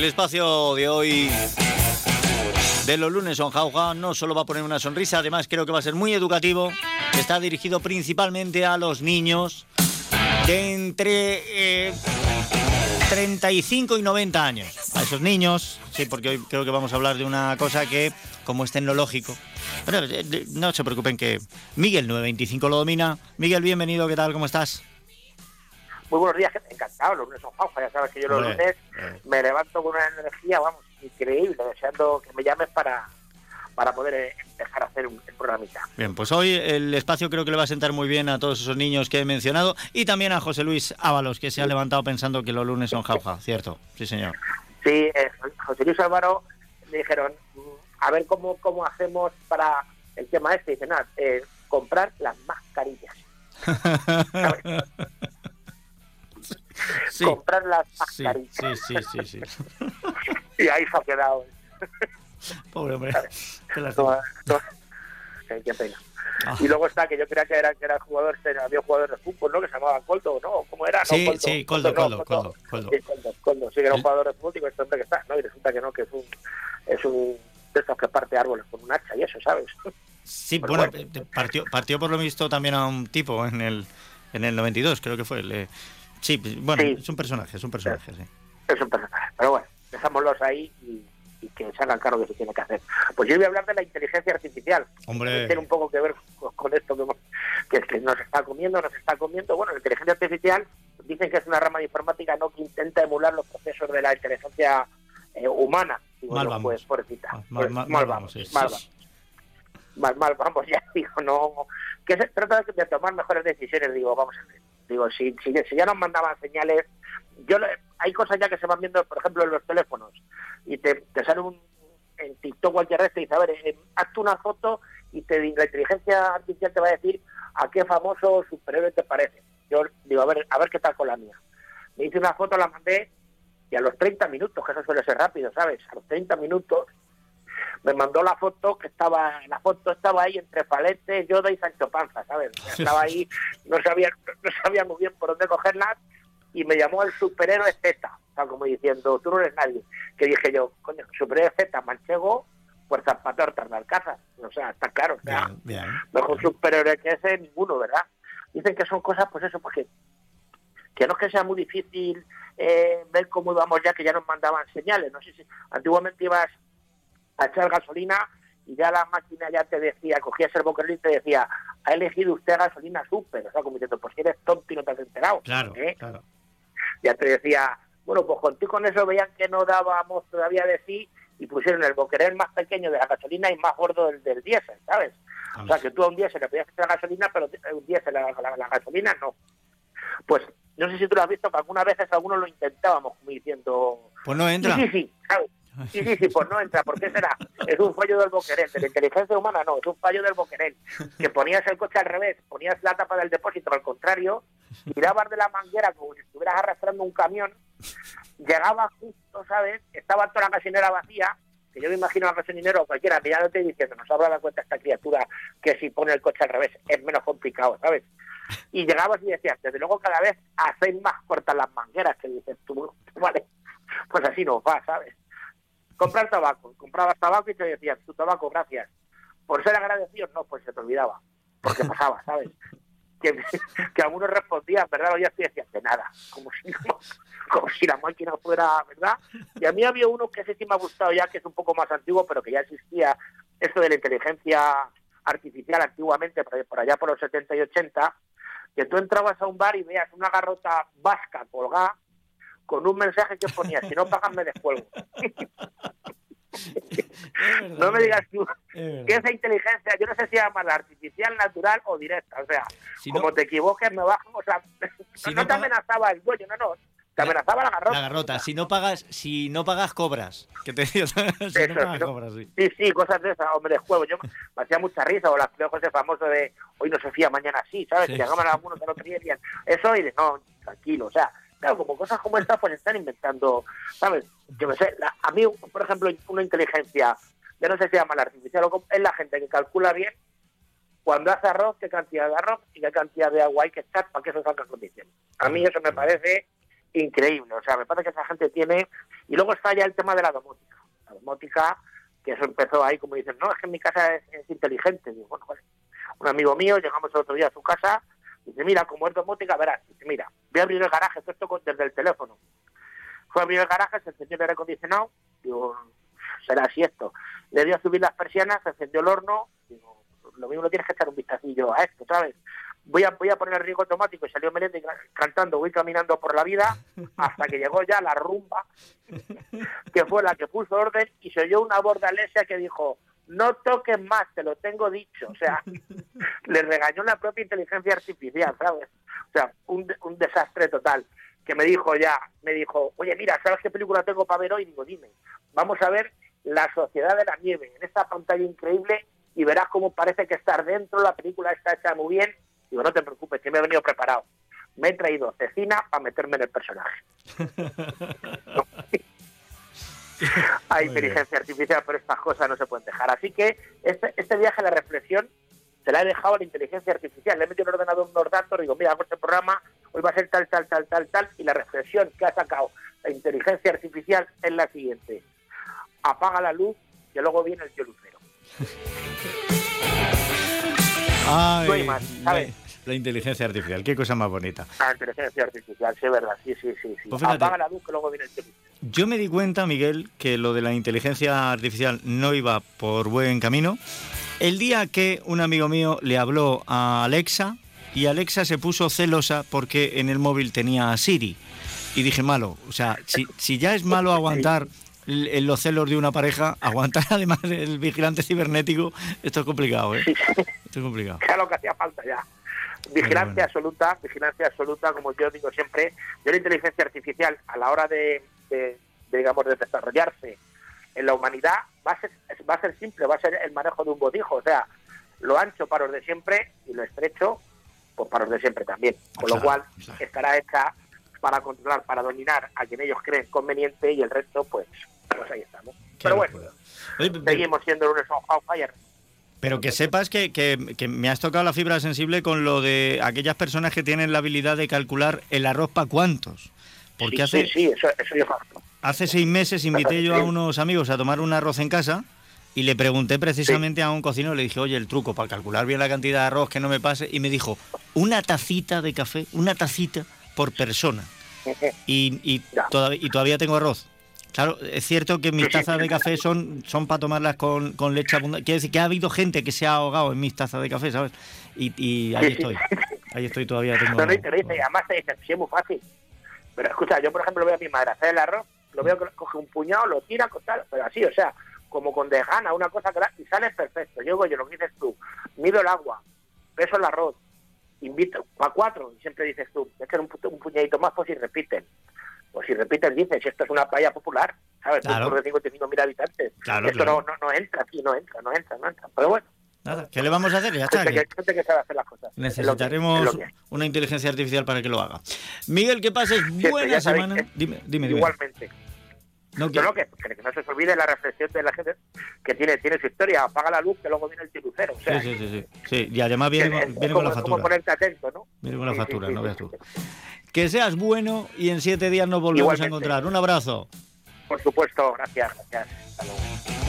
El espacio de hoy de los lunes son Jauja no solo va a poner una sonrisa, además creo que va a ser muy educativo. Está dirigido principalmente a los niños de entre 35 y 90 años. A esos niños, sí, porque hoy creo que vamos a hablar de una cosa que, como es tecnológico, pero no se preocupen que Miguel 925 lo domina. Miguel, bienvenido, ¿qué tal? ¿Cómo estás? Muy buenos días, encantado, los lunes son Jauja, ya sabes que yo los lunes me levanto con una energía, vamos, increíble, deseando que me llames para, para poder eh, empezar a hacer un, programita. Bien, pues hoy el espacio creo que le va a sentar muy bien a todos esos niños que he mencionado y también a José Luis Ábalos, que se ha levantado pensando que los lunes son jauja, ¿cierto? Sí, señor. Sí, eh, José Luis Álvaro me dijeron, mm, a ver cómo, cómo hacemos para el tema este. Dice, nada, eh, comprar las mascarillas. comprar las mascarillas. Sí, sí, sí, sí. y ahí se ha quedado. Pobre hombre. Qué pena. Ah. Y luego está que yo creía que era, que era jugador, había jugadores de fútbol, ¿no? Que se llamaba Coldo, ¿no? ¿Cómo era? Sí, sí, Coldo, Coldo, Coldo, Coldo. Sí, Coldo, Coldo. Sí, que era un jugador de fútbol y este hombre que está, ¿no? Y resulta que no, que es un, es un de estos que parte árboles con un hacha y eso, ¿sabes? Sí, bueno, partió, partió por lo visto también a un tipo en el, en el 92, creo que fue. El, sí, bueno, es un personaje, es un personaje, sí. Es un personaje, pero bueno, dejámoslos ahí y y que se hagan cargo de lo que tiene que hacer. Pues yo voy a hablar de la inteligencia artificial. Hombre. Tiene un poco que ver con, esto que, que, nos está comiendo, nos está comiendo. Bueno, la inteligencia artificial dicen que es una rama de informática no que intenta emular los procesos de la inteligencia eh, humana. mal vamos. Pues, ah, mal, mal, mal, vamos, mal, vamos. Mal, mal, vamos, ya digo, no. Que se trata de tomar mejores decisiones, digo, vamos a ver. Digo, si, si, si ya nos mandaban señales yo hay cosas ya que se van viendo, por ejemplo, en los teléfonos, y te, te sale un en TikTok cualquier red te dice, a ver, eh, hazte una foto y te, la inteligencia artificial te va a decir a qué famoso superhéroe te parece. Yo digo, a ver, a ver qué tal con la mía. Me hice una foto, la mandé, y a los 30 minutos, que eso suele ser rápido, ¿sabes? A los 30 minutos me mandó la foto que estaba, la foto estaba ahí entre Palete, Yoda y Sancho Panza, ¿sabes? Estaba ahí, no sabía, no sabía muy bien por dónde cogerla y me llamó el superhéroe Z, o sea, como diciendo, tú no eres nadie. Que dije yo, coño, superhéroe Z, manchego, fuerzas para tortas de Alcázar. O sea, está claro, o sea, mejor superhéroe que ese, ninguno, ¿verdad? Dicen que son cosas, pues eso, porque que no es que sea muy difícil eh, ver cómo íbamos ya, que ya nos mandaban señales. No sé si antiguamente ibas a echar gasolina y ya la máquina ya te decía, cogías el boquerón y te decía, ha elegido usted gasolina súper. O sea, como diciendo, pues si eres tonto y no te has enterado. Claro, ¿eh? claro ya te decía, bueno, pues contigo con eso veían que no dábamos todavía de sí y pusieron el boquerel más pequeño de la gasolina y más gordo del, del diésel, ¿sabes? O sea, que tú a un diésel le podías echar la gasolina, pero un diésel la, la, gasolina no. Pues no sé si tú lo has visto, que algunas veces algunos lo intentábamos, como diciendo... Pues no entra. Sí, sí, sí, ¿sabes? Sí, sí, sí, pues no entra. ¿Por qué será? Es un fallo del boquerel. De la inteligencia humana no, es un fallo del boquerel. Que ponías el coche al revés, ponías la tapa del depósito al contrario, tirabas de la manguera como si estuvieras arrastrando un camión, llegabas justo, ¿sabes? Estaba toda la gasolinera vacía, que yo me imagino al gasolinero o cualquiera mirándote y diciendo, nos habrá dado cuenta esta criatura que si pone el coche al revés es menos complicado, ¿sabes? Y llegabas y decías, desde luego cada vez hacéis más cortas las mangueras, que dices tú, vale, pues así no va, ¿sabes? Comprar tabaco. Comprabas tabaco y te decían, tu tabaco, gracias. Por ser agradecido, no, pues se te olvidaba. Porque pasaba, ¿sabes? Que, que algunos respondían, ¿verdad? Ya te decían, de nada. Como si, como, si la máquina fuera, ¿verdad? Y a mí había uno que ese sí me ha gustado ya, que es un poco más antiguo, pero que ya existía esto de la inteligencia artificial antiguamente, por allá por los 70 y 80, que tú entrabas a un bar y veías una garrota vasca colgada con un mensaje que ponía, si no pagan me descuelgo. no me digas tú que esa inteligencia, yo no sé si llama la artificial, natural o directa, o sea, como te equivoques me bajo, o sea, no, te amenazaba el dueño, no, no, te amenazaba la garrota. La garrota, si no pagas, si no pagas cobras, que te si no pagas, cobras, sí. sí. sí, cosas de esas, o me descuelgo, yo me hacía mucha risa, o las ese famoso de hoy no se fía, mañana sí, ¿sabes? Que llegaban algunos que no tenían, eso y de no, tranquilo, o sea, Claro, como cosas como estas, pues están inventando, ¿sabes? Yo me sé, a mí, por ejemplo, una inteligencia, ya no sé si llama la artificial o es la gente que calcula bien cuando hace arroz, qué cantidad de arroz y qué cantidad de agua hay que echar para que eso salga condiciones. A mí eso me parece increíble. O sea, me parece que esa gente tiene... Y luego está ya el tema de la domótica. La domótica, que eso empezó ahí, como dicen, no, es que mi casa es, inteligente. Digo, bueno, vale. Un amigo mío, llegamos el otro día a su casa, dice, mira, como es domótica, verás. Dice, mira, voy a abrir el garaje, esto desde el teléfono. Fue a abrir el garaje, se encendió el aire acondicionado, digo, será así esto. Le dio a subir las persianas, se encendió el horno, digo, lo mismo lo tienes que echar un vistacillo a esto, ¿sabes? Voy a, voy a poner el riego automático y salió Meléndez cantando, voy caminando por la vida, hasta que llegó ya la rumba, que fue la que puso orden, y se oyó una bordalesia que dijo, no toques más, te lo tengo dicho. O sea, le regañó la propia inteligencia artificial, ¿sabes? O sea, un, un desastre total. Que me dijo ya, me dijo, oye, mira, ¿sabes qué película tengo para ver hoy? Digo, dime, vamos a ver La Sociedad de la Nieve, en esta pantalla increíble, y verás cómo parece que estar dentro, la película está hecha muy bien. Digo, no te preocupes, que me he venido preparado. Me he traído cecina para meterme en el personaje. Hay inteligencia artificial, pero estas cosas no se pueden dejar. Así que este, este viaje a la reflexión se la he dejado a la inteligencia artificial. Le he metido en el ordenador unos datos, digo, mira, este programa hoy va a ser tal, tal, tal, tal, tal, y la reflexión que ha sacado la inteligencia artificial es la siguiente. Apaga la luz y luego viene el tío lucero. Ay, La inteligencia artificial, qué cosa más bonita. La inteligencia artificial, sí, es verdad, sí, sí, sí. Pues Apaga la luz que luego viene el lucero. Yo me di cuenta, Miguel, que lo de la inteligencia artificial no iba por buen camino. El día que un amigo mío le habló a Alexa y Alexa se puso celosa porque en el móvil tenía a Siri. Y dije, malo, o sea, si, si ya es malo aguantar los celos de una pareja, aguantar además el vigilante cibernético, esto es complicado, ¿eh? Esto es complicado. Es lo que hacía falta ya. Vigilancia absoluta, vigilancia absoluta, como yo digo siempre. Yo la inteligencia artificial a la hora de, digamos, de desarrollarse en la humanidad va a, ser, va a ser simple, va a ser el manejo de un botijo, o sea, lo ancho para los de siempre y lo estrecho pues para los de siempre también. Con lo cual estará hecha para controlar, para dominar a quien ellos creen conveniente y el resto, pues, pues ahí estamos. Pero bueno, seguimos siendo on fire. Pero que sepas que, que, me has tocado la fibra sensible con lo de aquellas personas que tienen la habilidad de calcular el arroz para cuántos. Porque hace, sí, eso, eso yo Hace seis meses invité yo a unos amigos a tomar un arroz en casa y le pregunté precisamente a un cocinero, le dije, oye, el truco para calcular bien la cantidad de arroz que no me pase, y me dijo, una tacita de café, una tacita por persona. Y, y, todavía, tengo arroz. Claro, es cierto que mis tazas de café son, son para tomarlas con, con leche abundante. Quiere decir que ha habido gente que se ha ahogado en mis tazas de café, ¿sabes? Y, y ahí estoy. Ahí estoy todavía. Tengo... No, no, dice, además te dice, sí, es muy fácil. Pero escucha, yo por ejemplo veo a mi madre hacer el arroz, lo veo que coge un puñado, lo tira, tal, pero así, o sea, como con dejana, una cosa que y sale perfecto. Yo, yo lo que dices tú, mido el agua, peso el arroz, invito a cuatro, y siempre dices tú, echar un, un puñadito más, pues si repiten. Pues si repiten, dices, esto es una playa popular, ¿sabes? Claro. de 55.000 habitantes. Claro, esto No, no, no entra aquí, no entra, no entra, no entra. Pero bueno. Nada, ¿qué le vamos a hacer? Ya está. Necesitaremos una inteligencia artificial para que lo haga. Miguel, que pases buena semana. dime, dime, dime. Igualmente. No, que... que, no se olvide la reflexión de la gente que tiene, tiene su historia. Apaga la luz que luego viene el tirucero. O sea, sí, sí, sí, sí, Y además viene, viene con la factura. Como ponerte atento, ¿no? Viene con la factura, no veas tú. Que seas bueno y en siete días nos volvemos a encontrar. Un abrazo. Por supuesto, gracias, gracias. Hasta luego.